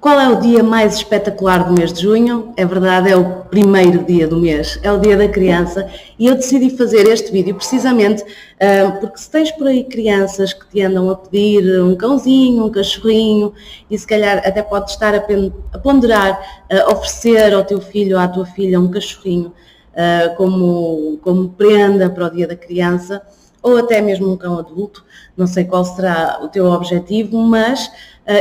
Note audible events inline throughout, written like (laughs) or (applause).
Qual é o dia mais espetacular do mês de junho? É verdade, é o primeiro dia do mês, é o dia da criança e eu decidi fazer este vídeo precisamente uh, porque se tens por aí crianças que te andam a pedir um cãozinho, um cachorrinho e se calhar até pode estar a, a ponderar oferecer ao teu filho ou à tua filha um cachorrinho uh, como, como prenda para o dia da criança ou até mesmo um cão adulto, não sei qual será o teu objetivo, mas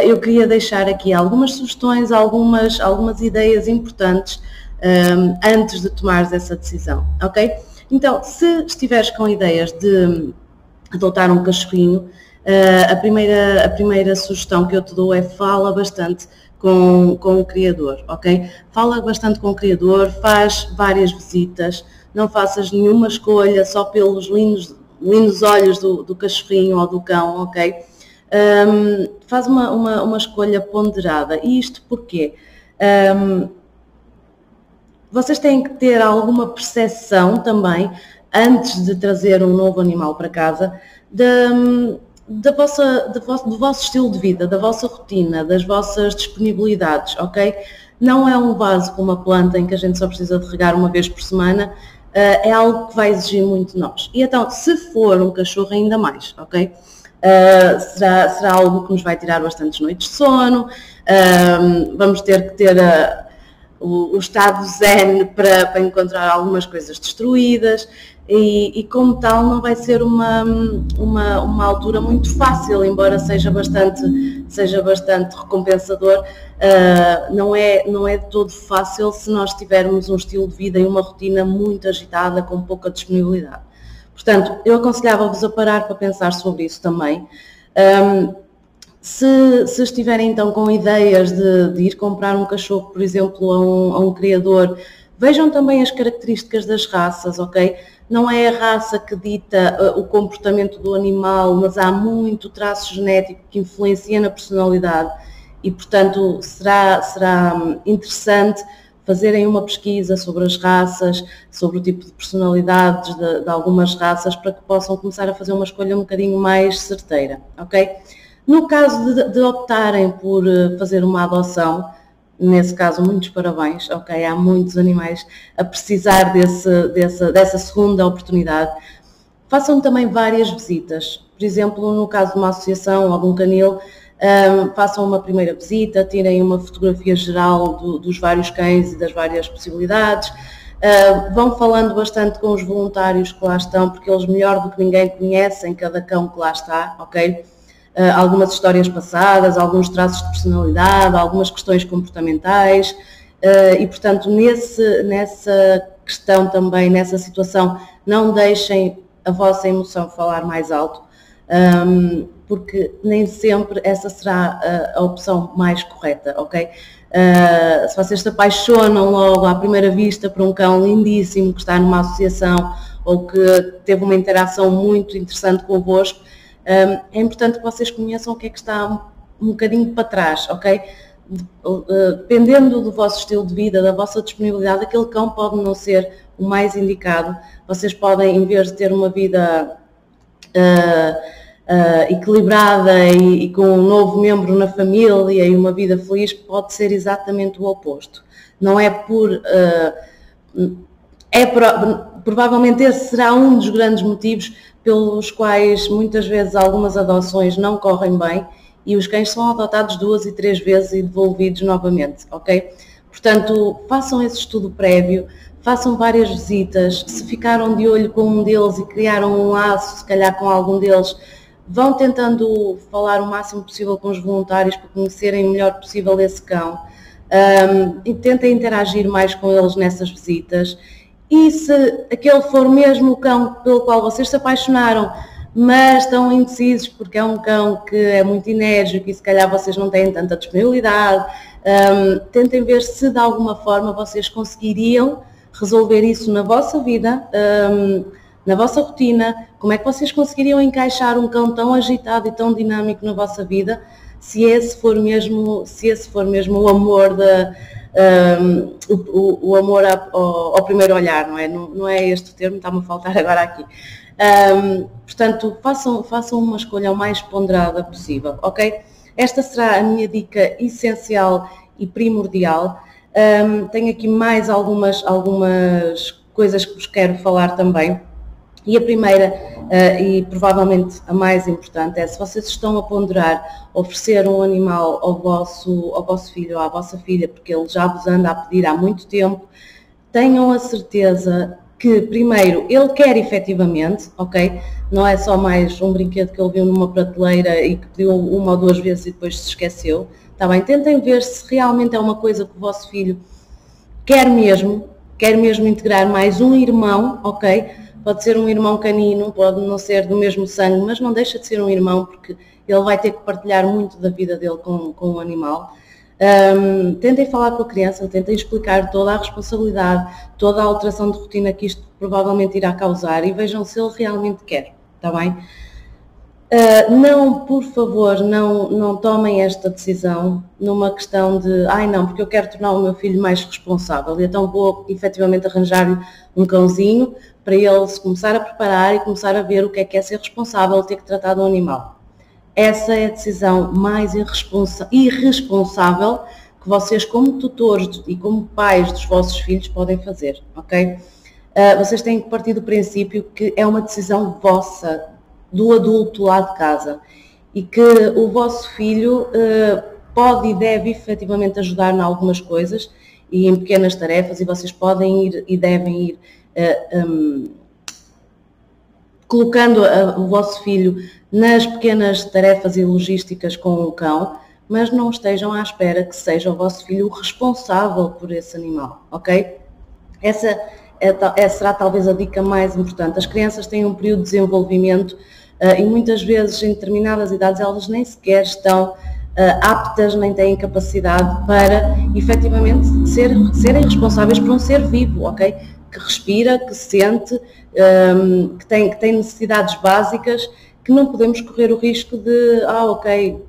eu queria deixar aqui algumas sugestões, algumas, algumas ideias importantes um, antes de tomares essa decisão, ok? Então, se estiveres com ideias de adotar um cachorrinho, uh, a, primeira, a primeira sugestão que eu te dou é fala bastante com, com o criador, ok? Fala bastante com o criador, faz várias visitas, não faças nenhuma escolha só pelos lindos, lindos olhos do, do cachorrinho ou do cão, ok? Um, faz uma, uma, uma, escolha ponderada. E isto porquê? Um, vocês têm que ter alguma percepção também, antes de trazer um novo animal para casa, da, da vossa, da do vosso estilo de vida, da vossa rotina, das vossas disponibilidades, ok? Não é um vaso com uma planta em que a gente só precisa de regar uma vez por semana, uh, é algo que vai exigir muito de nós. E então, se for um cachorro, ainda mais, ok? Uh, será, será algo que nos vai tirar bastantes noites de sono, uh, vamos ter que ter uh, o, o, estado zen para, para, encontrar algumas coisas destruídas. E, e, como tal não vai ser uma, uma, uma altura muito fácil, embora seja bastante, seja bastante recompensador, não, é, não é de todo fácil se nós tivermos um estilo de vida e uma rotina muito agitada, com pouca disponibilidade. Portanto, eu aconselhava-vos a parar para pensar sobre isso também. Um, se, se, estiverem então com ideias de, de, ir comprar um cachorro, por exemplo, a um, a um, criador, vejam também as características das raças, ok? Não é a raça que dita uh, o comportamento do animal, mas há muito traço genético que influencia na personalidade e, portanto, será, será hum, interessante fazerem uma pesquisa sobre as raças, sobre o tipo de personalidades de, de, algumas raças, para que possam começar a fazer uma escolha um bocadinho mais certeira, ok? No caso de, de optarem por eh, fazer uma adoção, nesse caso, muitos parabéns, ok? Há muitos animais a precisar desse, dessa, dessa segunda oportunidade. Façam também várias visitas, por exemplo, no caso de uma associação ou de um canil, um, façam uma primeira visita, tirem uma fotografia geral do, dos vários cães e das várias possibilidades, uh, vão falando bastante com os voluntários que lá estão, porque eles melhor do que ninguém conhecem cada cão que lá está, ok? Uh, algumas histórias passadas, alguns traços de personalidade, algumas questões comportamentais uh, e, portanto, nesse, nessa questão também, nessa situação, não deixem a vossa emoção falar mais alto. Um, porque nem sempre essa será a, a opção mais correta, ok? Uh, se vocês se apaixonam logo à primeira vista por um cão lindíssimo que está numa associação ou que teve uma interação muito interessante convosco, um, é importante que vocês conheçam o que é que está um, um bocadinho para trás, ok? dependendo do vosso estilo de vida, da vossa disponibilidade, aquele cão pode não ser o mais indicado. Vocês podem, em vez de ter uma vida uh, uh, equilibrada e, e, com um novo membro na família e uma vida feliz, pode ser exatamente o oposto. Não é por. Uh, é provavelmente esse será um dos grandes motivos pelos quais muitas vezes algumas adoções não correm bem e os cães são adotados duas e três vezes e devolvidos novamente, ok? Portanto, façam esse estudo prévio, façam várias visitas, se ficaram de olho com um deles e criaram um laço, se calhar com algum deles, vão tentando falar o máximo possível com os voluntários para conhecerem o melhor possível esse cão um, e tentem interagir mais com eles nessas visitas. E se aquele for mesmo o cão pelo qual vocês se apaixonaram, mas estão indecisos porque é um cão que é muito enérgico e se calhar vocês não têm tanta disponibilidade. Um, tentem ver se de alguma forma vocês conseguiriam resolver isso na vossa vida, um, na vossa rotina, como é que vocês conseguiriam encaixar um cão tão agitado e tão dinâmico na vossa vida, se esse for mesmo, se esse for mesmo o amor da um, o, o, amor ao, ao, primeiro olhar, não é? Não, não é este o termo, está-me a faltar (laughs) agora aqui. Um, portanto, façam, façam uma escolha o mais ponderada possível, ok? Esta será a minha dica essencial e primordial. Um, tenho aqui mais algumas, algumas coisas que vos quero falar também. E a primeira, uh, e provavelmente a mais importante, é se vocês estão a ponderar oferecer um animal ao vosso, ao vosso filho ou à vossa filha, porque ele já vos anda a pedir há muito tempo, tenham a certeza que, primeiro, ele quer efetivamente, ok? Não é só mais um brinquedo que ele viu numa prateleira e que pediu uma ou duas vezes e depois se esqueceu. Está bem? Tentem ver se realmente é uma coisa que o vosso filho quer mesmo, quer mesmo integrar mais um irmão, ok? Pode ser um irmão canino, pode não ser do mesmo sangue, mas não deixa de ser um irmão porque ele vai ter que partilhar muito da vida dele com, com o animal. Um, tentem falar com a criança, tentem explicar toda a responsabilidade, toda a alteração de rotina que isto provavelmente irá causar e vejam se ele realmente quer, está bem? Uh, não, por favor, não, não tomem esta decisão numa questão de, ai não, porque eu quero tornar o meu filho mais responsável, então vou efetivamente arranjar-lhe um cãozinho para ele se começar a preparar e começar a ver o que é que é ser responsável, ter que tratar de um animal. Essa é a decisão mais irresponsável que vocês, como tutores e como pais dos vossos filhos, podem fazer, ok? Uh, vocês têm que partir do princípio que é uma decisão vossa, do adulto lá de casa, e que o vosso filho uh, pode e deve efetivamente ajudar em algumas coisas e em pequenas tarefas, e vocês podem ir e devem ir uh, um, colocando o vosso filho nas pequenas tarefas e logísticas com o cão, mas não estejam à espera que seja o vosso filho o responsável por esse animal, ok? Essa é, será talvez a dica mais importante. As crianças têm um período de desenvolvimento e muitas vezes em determinadas idades elas nem sequer estão uh, aptas, nem têm capacidade para efetivamente ser, serem responsáveis por um ser vivo, ok? Que respira, que sente, um, que, tem, que tem necessidades básicas que não podemos correr o risco de, ah, ok,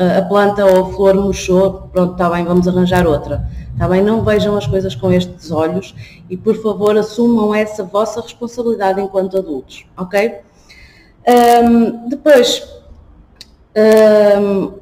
eh, a planta ou a flor murchou, pronto, está bem, vamos arranjar outra. Está bem? Não vejam as coisas com estes olhos e, por favor, assumam essa vossa responsabilidade enquanto adultos, ok? Um, depois, um,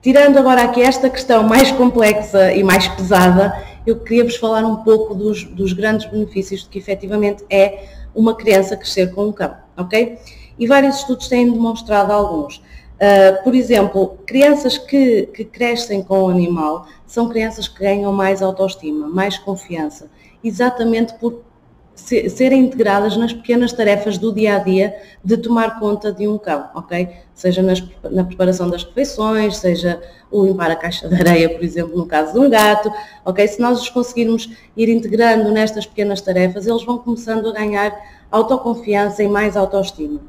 tirando agora aqui esta questão mais complexa e mais pesada, eu queria vos falar um pouco dos, dos grandes benefícios de que efetivamente é uma criança crescer com um cão, ok? e vários estudos têm demonstrado alguns. Uh, por exemplo, crianças que, que crescem com o animal são crianças que ganham mais autoestima, mais confiança, exatamente por ser, serem integradas nas pequenas tarefas do dia a dia de tomar conta de um cão, ok? Seja nas, na preparação das refeições, seja o limpar a caixa de areia, por exemplo, no caso de um gato, ok? Se nós os conseguirmos ir integrando nestas pequenas tarefas, eles vão começando a ganhar autoconfiança e mais autoestima.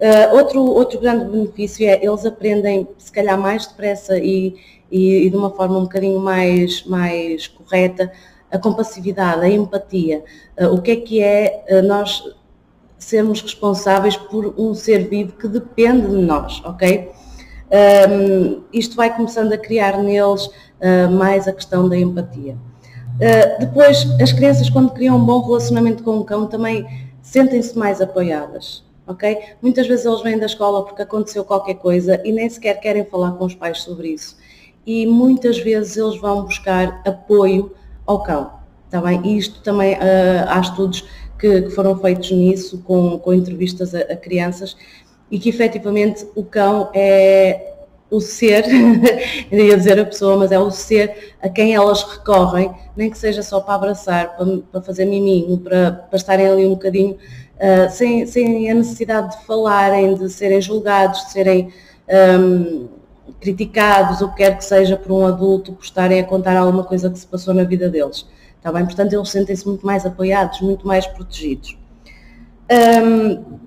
Uh, outro, outro grande benefício é eles aprendem, se calhar, mais depressa e, e, e, de uma forma um bocadinho mais, mais correta a compassividade, a empatia. Uh, o que é que é uh, nós sermos responsáveis por um ser vivo que depende de nós, ok? Um, isto vai começando a criar neles mais a questão da empatia. depois, as crianças, quando criam um bom relacionamento com o cão, também sentem-se mais apoiadas ok? Muitas vezes eles vêm da escola porque aconteceu qualquer coisa e nem sequer querem falar com os pais sobre isso. E muitas vezes eles vão buscar apoio ao cão, está bem? Isto também, uh, há estudos que, que, foram feitos nisso, com, com entrevistas a, a crianças, e que efetivamente o cão é o ser, (laughs) ia dizer a pessoa, mas é o ser a quem elas recorrem, nem que seja só para abraçar, para, para fazer miminho, para, para estarem ali um bocadinho uh, sem, sem a necessidade de falarem, de serem julgados, de serem um, criticados, o que quer que seja por um adulto, por estarem a contar alguma coisa que se passou na vida deles. Está bem? Portanto, eles sentem-se muito mais apoiados, muito mais protegidos. Um,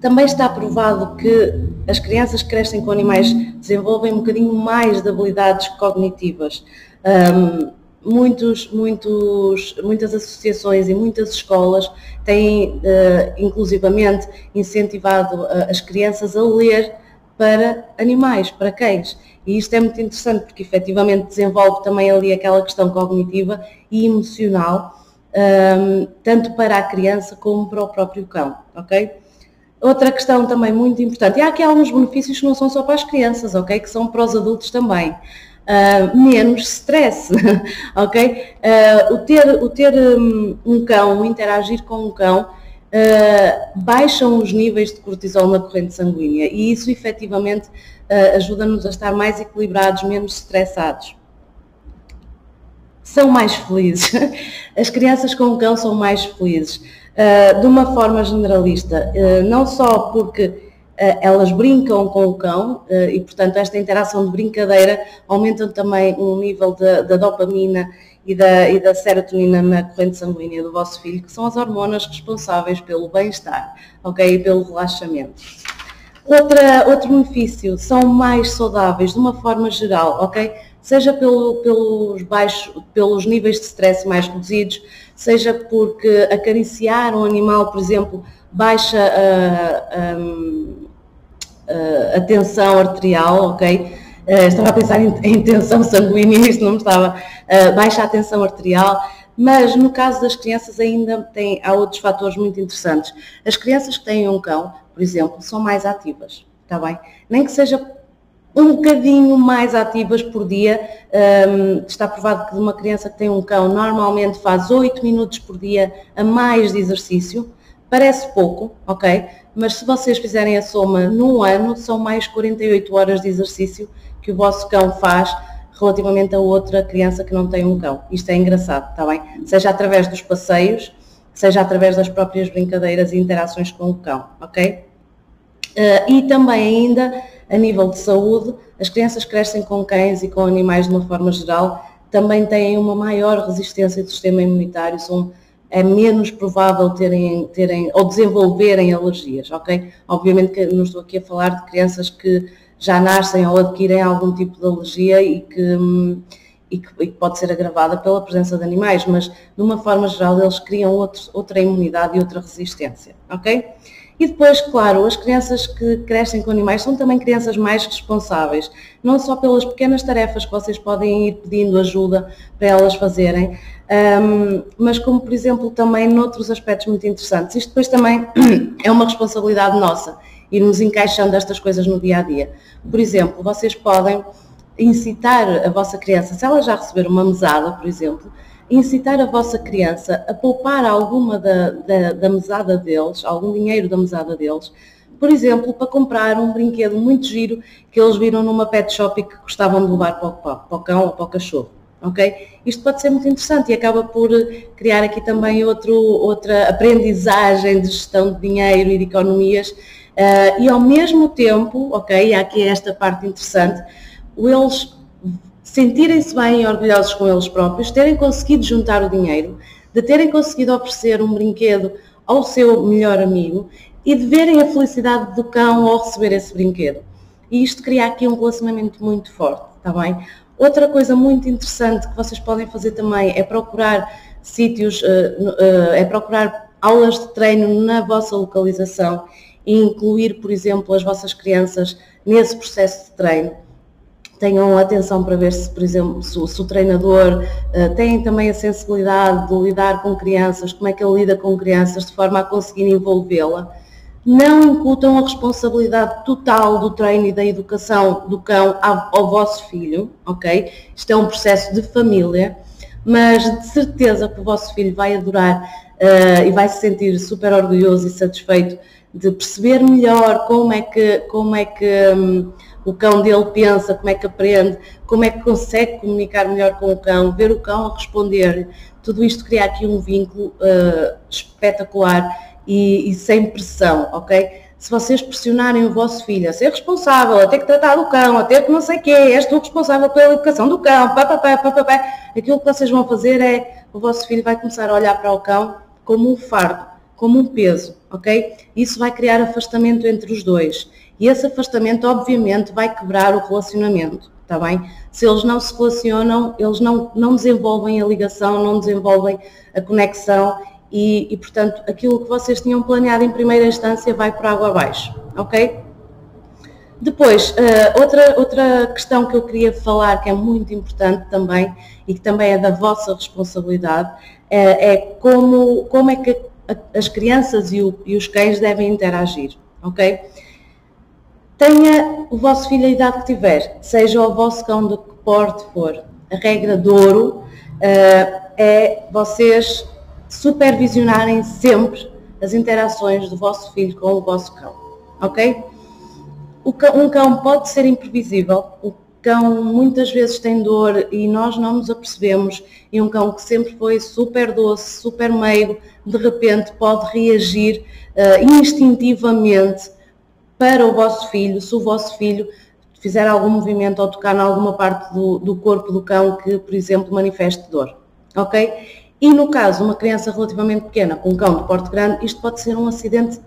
Também está provado que as crianças que crescem com animais desenvolvem um bocadinho mais de habilidades cognitivas. Um, muitos, muitos, muitas associações e muitas escolas têm, uh, inclusivamente, incentivado uh, as crianças a ler para animais, para cães. E isto é muito interessante porque efetivamente desenvolve também ali aquela questão cognitiva e emocional, um, tanto para a criança como para o próprio cão, ok? Outra questão também muito importante, e há aqui alguns benefícios que não são só para as crianças, ok? Que são para os adultos também. Uh, menos stress, (laughs) ok? Uh, o ter, o ter um, um cão, interagir com um cão, uh, baixam os níveis de cortisol na corrente sanguínea e isso efetivamente uh, ajuda-nos a estar mais equilibrados, menos estressados. São mais felizes. (laughs) As crianças com cão são mais felizes. Uh, de uma forma generalista, não só porque elas brincam com o cão e, portanto, esta interação de brincadeira aumenta também o nível da dopamina e da, e da serotonina na corrente sanguínea do vosso filho, que são as hormonas responsáveis pelo bem-estar, ok? E pelo relaxamento. Outra, outro benefício, são mais saudáveis de uma forma geral, ok? Seja pelo, pelos, baixos, pelos níveis de stress mais reduzidos, seja porque acariciar um animal, por exemplo, baixa a, a, a tensão arterial, ok? Uh, estava a pensar em, em tensão sanguínea, (laughs) isto não me estava. Uh, baixa a tensão arterial, mas no caso das crianças ainda tem, há outros fatores muito interessantes. As crianças que têm um cão, por exemplo, são mais ativas, está bem? Nem que seja um bocadinho mais ativas por dia. Um, está provado que uma criança que tem um cão normalmente faz 8 minutos por dia a mais de exercício. Parece pouco, ok? Mas se vocês fizerem a soma num ano, são mais 48 horas de exercício que o vosso cão faz relativamente a outra criança que não tem um cão. Isto é engraçado, está bem? Seja através dos passeios, seja através das próprias brincadeiras e interações com o cão, ok? Uh, e também ainda, a nível de saúde, as crianças crescem com cães e com animais de uma forma geral, também têm uma maior resistência do sistema imunitário, são, é menos provável terem, terem ou desenvolverem alergias, ok? Obviamente que não estou aqui a falar de crianças que já nascem ou adquirem algum tipo de alergia e que, e que, e que pode ser agravada pela presença de animais, mas de uma forma geral eles criam outro, outra imunidade e outra resistência, ok? E depois, claro, as crianças que crescem com animais são também crianças mais responsáveis, não só pelas pequenas tarefas que vocês podem ir pedindo ajuda para elas fazerem, um, mas como, por exemplo, também noutros aspectos muito interessantes. Isto depois também (clears throat) é uma responsabilidade nossa irmos encaixando estas coisas no dia a dia. Por exemplo, vocês podem incitar a vossa criança, se ela já receber uma mesada, por exemplo, incitar a vossa criança a poupar alguma da, da, da mesada deles, algum dinheiro da mesada deles, por exemplo, para comprar um brinquedo muito giro que eles viram numa pet shop e que gostavam de levar para o, para o cão ou para o cachorro. Okay? Isto pode ser muito interessante e acaba por criar aqui também outro, outra aprendizagem de gestão de dinheiro e de economias Uh, e ao mesmo tempo, ok, há aqui esta parte interessante, eles sentirem-se bem e orgulhosos com eles próprios, terem conseguido juntar o dinheiro, de terem conseguido oferecer um brinquedo ao seu melhor amigo e de verem a felicidade do cão ao receber esse brinquedo. E isto cria aqui um relacionamento muito forte, está bem? Outra coisa muito interessante que vocês podem fazer também é procurar sítios, uh, uh, é procurar aulas de treino na vossa localização e incluir, por exemplo, as vossas crianças nesse processo de treino. Tenham atenção para ver se, por exemplo, se, se o treinador uh, tem também a sensibilidade de lidar com crianças, como é que ele lida com crianças, de forma a conseguir envolvê-la. Não incutam a responsabilidade total do treino e da educação do cão ao, ao vosso filho, ok? Isto é um processo de família, mas de certeza que o vosso filho vai adorar uh, e vai se sentir super orgulhoso e satisfeito de perceber melhor como é que, como é que um, o cão dele pensa, como é que aprende, como é que consegue comunicar melhor com o cão, ver o cão a responder. Tudo isto cria aqui um vínculo uh, espetacular e, e, sem pressão, ok? Se vocês pressionarem o vosso filho a ser responsável, a ter que tratar do cão, a ter que não sei o quê, és tu responsável pela educação do cão, pá, pá, pá, pá, pá, pá, aquilo que vocês vão fazer é, o vosso filho vai começar a olhar para o cão como um fardo, como um peso, ok? Isso vai criar afastamento entre os dois. E esse afastamento, obviamente, vai quebrar o relacionamento, está bem? Se eles não se relacionam, eles não, não desenvolvem a ligação, não desenvolvem a conexão e, e, portanto, aquilo que vocês tinham planeado em primeira instância vai por água abaixo, ok? Depois, uh, outra, outra questão que eu queria falar, que é muito importante também, e que também é da vossa responsabilidade, é, é como, como é que as crianças e, o, e os cães devem interagir, ok? Tenha o vosso filho a idade que tiver, seja o vosso cão de que porte for, a regra de ouro uh, é vocês supervisionarem sempre as interações do vosso filho com o vosso cão, ok? Cão, um cão pode ser imprevisível, o cão muitas vezes tem dor e nós não nos apercebemos, e um cão que sempre foi super doce, super meigo, de repente pode reagir uh, instintivamente para o vosso filho, se o vosso filho fizer algum movimento ou tocar em alguma parte do, do corpo do cão que, por exemplo, manifeste dor, ok? E no caso, uma criança relativamente pequena com um cão de porte grande, isto pode ser um acidente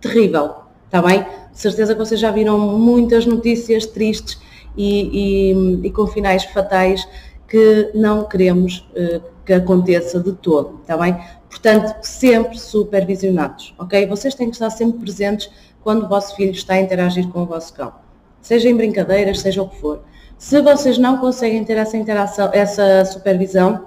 terrível, está bem? De certeza que vocês já viram muitas notícias tristes e, e, e com finais fatais que não queremos uh, que aconteça de todo, está bem? Portanto, sempre supervisionados, ok? Vocês têm que estar sempre presentes quando o vosso filho está a interagir com o vosso cão, seja em brincadeiras, seja o que for. Se vocês não conseguem ter essa interação, essa supervisão,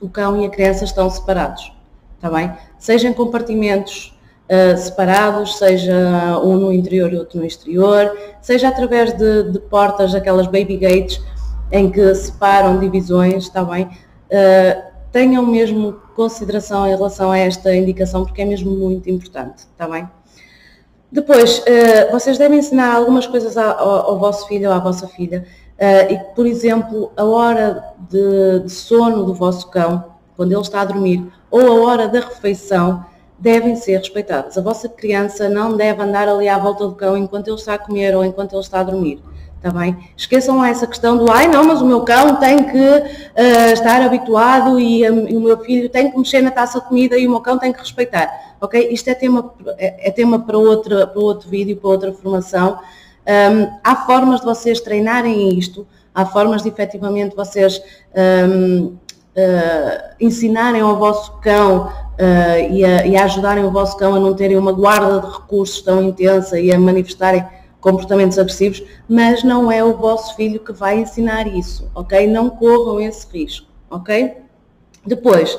o cão e a criança estão separados, está bem? Seja em compartimentos uh, separados, seja um no interior e outro no exterior, seja através de, de portas, aquelas baby gates, em que separam divisões, está bem? Uh, tenham mesmo consideração em relação a esta indicação, porque é mesmo muito importante, está bem? Depois, uh, vocês devem ensinar algumas coisas ao, ao, vosso filho ou à vossa filha, Uh, e por exemplo, a hora de, de, sono do vosso cão, quando ele está a dormir, ou a hora da refeição, devem ser respeitadas. A vossa criança não deve andar ali à volta do cão enquanto ele está a comer ou enquanto ele está a dormir. Está bem? Esqueçam lá essa questão do ai não, mas o meu cão tem que uh, estar habituado e, um, e, o meu filho tem que mexer na taça de comida e o meu cão tem que respeitar. Ok? Isto é tema, é, é tema para, outra, para outro vídeo, para outra formação. Um, há formas de vocês treinarem isto, há formas de efetivamente vocês um, uh, ensinarem ao vosso cão uh, e, a, e, a, ajudarem o vosso cão a não terem uma guarda de recursos tão intensa e a manifestarem comportamentos agressivos, mas não é o vosso filho que vai ensinar isso, ok? Não corram esse risco, ok? Depois,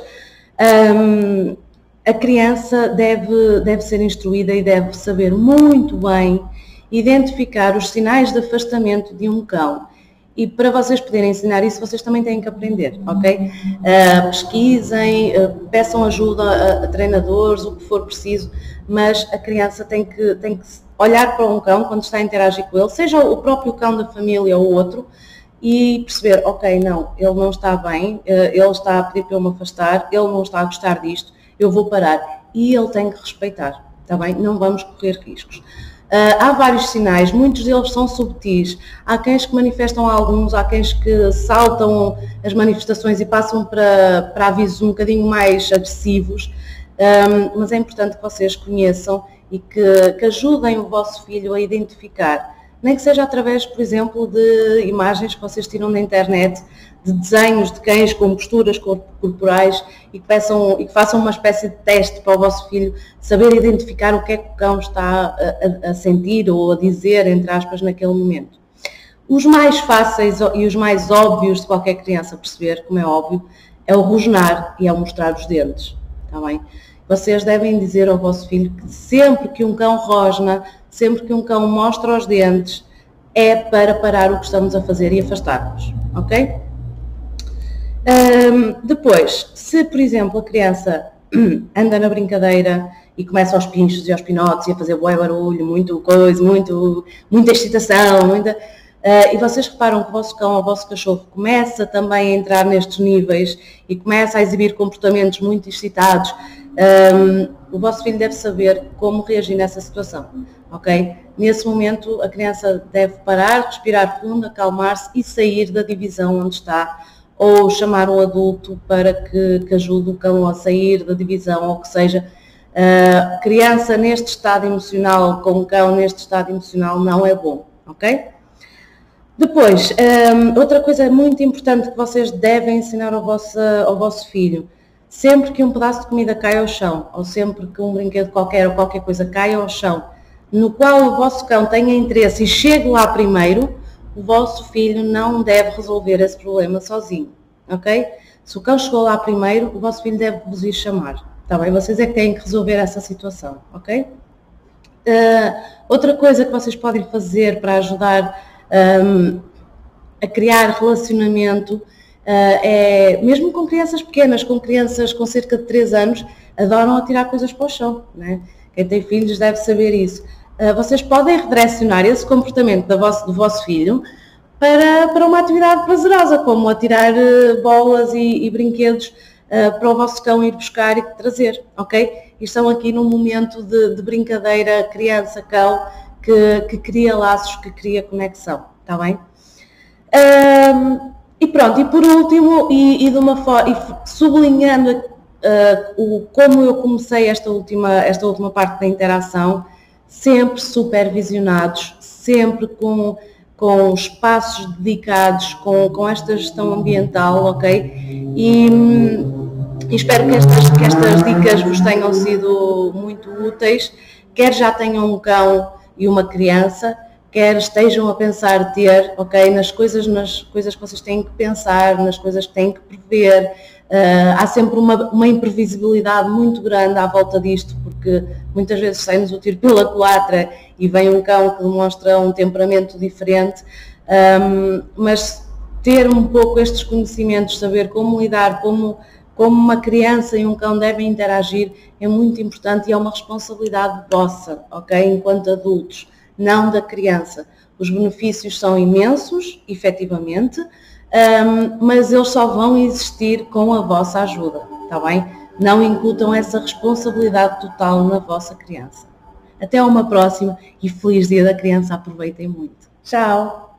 um, a criança deve, deve ser instruída e deve saber muito bem identificar os sinais de afastamento de um cão. E para vocês poderem ensinar isso, vocês também têm que aprender, ok? Uh, pesquisem, uh, peçam ajuda a, a, treinadores, o que for preciso, mas a criança tem que, tem que olhar para um cão quando está a interagir com ele, seja o próprio cão da família ou outro, e perceber, ok, não, ele não está bem, uh, ele está a pedir para eu me afastar, ele não está a gostar disto, eu vou parar. E ele tem que respeitar, está bem? Não vamos correr riscos. Uh, há vários sinais, muitos deles são subtis. Há cães que manifestam alguns, há cães que saltam as manifestações e passam para, para avisos um bocadinho mais agressivos, um, mas é importante que vocês conheçam e que, que ajudem o vosso filho a identificar nem que seja através, por exemplo, de imagens que vocês tiram da internet, de desenhos de cães com posturas corporais e que, peçam, e que façam uma espécie de teste para o vosso filho saber identificar o que é que o cão está a, a, sentir ou a dizer, entre aspas, naquele momento. Os mais fáceis e os mais óbvios de qualquer criança perceber, como é óbvio, é o rosnar e é o mostrar os dentes. Está bem? Vocês devem dizer ao vosso filho que sempre que um cão rosna, sempre que um cão mostra os dentes, é para parar o que estamos a fazer e afastar-nos, ok? Um, depois, se por exemplo a criança (clears throat) anda na brincadeira e começa aos pinchos e aos pinotes e a fazer bué barulho, muito coisa, muito, muita excitação, muita, uh, e vocês reparam que o vosso cão ou o vosso cachorro começa também a entrar nestes níveis e começa a exibir comportamentos muito excitados, um, o vosso filho deve saber como reagir nessa situação, ok? Nesse momento, a criança deve parar, respirar fundo, acalmar-se e sair da divisão onde está, ou chamar um adulto para que, que ajude o cão a sair da divisão, ou que seja, Uh, criança neste estado emocional, com um cão neste estado emocional, não é bom, ok? Depois, um, outra coisa muito importante que vocês devem ensinar ao vosso, ao vosso filho, sempre que um pedaço de comida cai ao chão, ou sempre que um brinquedo qualquer ou qualquer coisa caia ao chão, no qual o vosso cão tenha interesse e chegue lá primeiro, o vosso filho não deve resolver esse problema sozinho, ok? Se o cão chegou lá primeiro, o vosso filho deve vos ir chamar, tá bem? Vocês é que têm que resolver essa situação, ok? Uh, outra coisa que vocês podem fazer para ajudar um, a criar relacionamento é, mesmo com crianças pequenas, com crianças com cerca de 3 anos, adoram atirar coisas para o chão. Né? Quem tem filhos deve saber isso. Uh, vocês podem redirecionar esse comportamento vosso, do vosso filho para, para uma atividade prazerosa, como atirar uh, bolas e, e brinquedos para o vosso cão ir buscar e trazer, ok? E estão aqui num momento de, de brincadeira criança-cão que, que, cria laços, que cria conexão, está bem? E pronto, e por último, e, e de uma forma, sublinhando uh, o, como eu comecei esta última, esta última parte da interação, sempre supervisionados, sempre com, com espaços dedicados, com, com esta gestão ambiental, ok? E, e espero que estas, que estas dicas vos tenham sido muito úteis, quer já tenham um cão e uma criança, quer estejam a pensar ter, ok, nas coisas, nas coisas que vocês têm que pensar, nas coisas que têm que prever. Uh, há sempre uma, uma, imprevisibilidade muito grande à volta disto, porque muitas vezes sai-nos o tiro pela culatra e vem um cão que demonstra um temperamento diferente, um, mas ter um pouco estes conhecimentos, saber como lidar, como, como uma criança e um cão devem interagir, é muito importante e é uma responsabilidade vossa, ok, enquanto adultos não da criança. Os benefícios são imensos, efetivamente, um, mas eles só vão existir com a vossa ajuda, está bem? Não incutam essa responsabilidade total na vossa criança. Até uma próxima e feliz Dia da Criança, aproveitem muito. Tchau!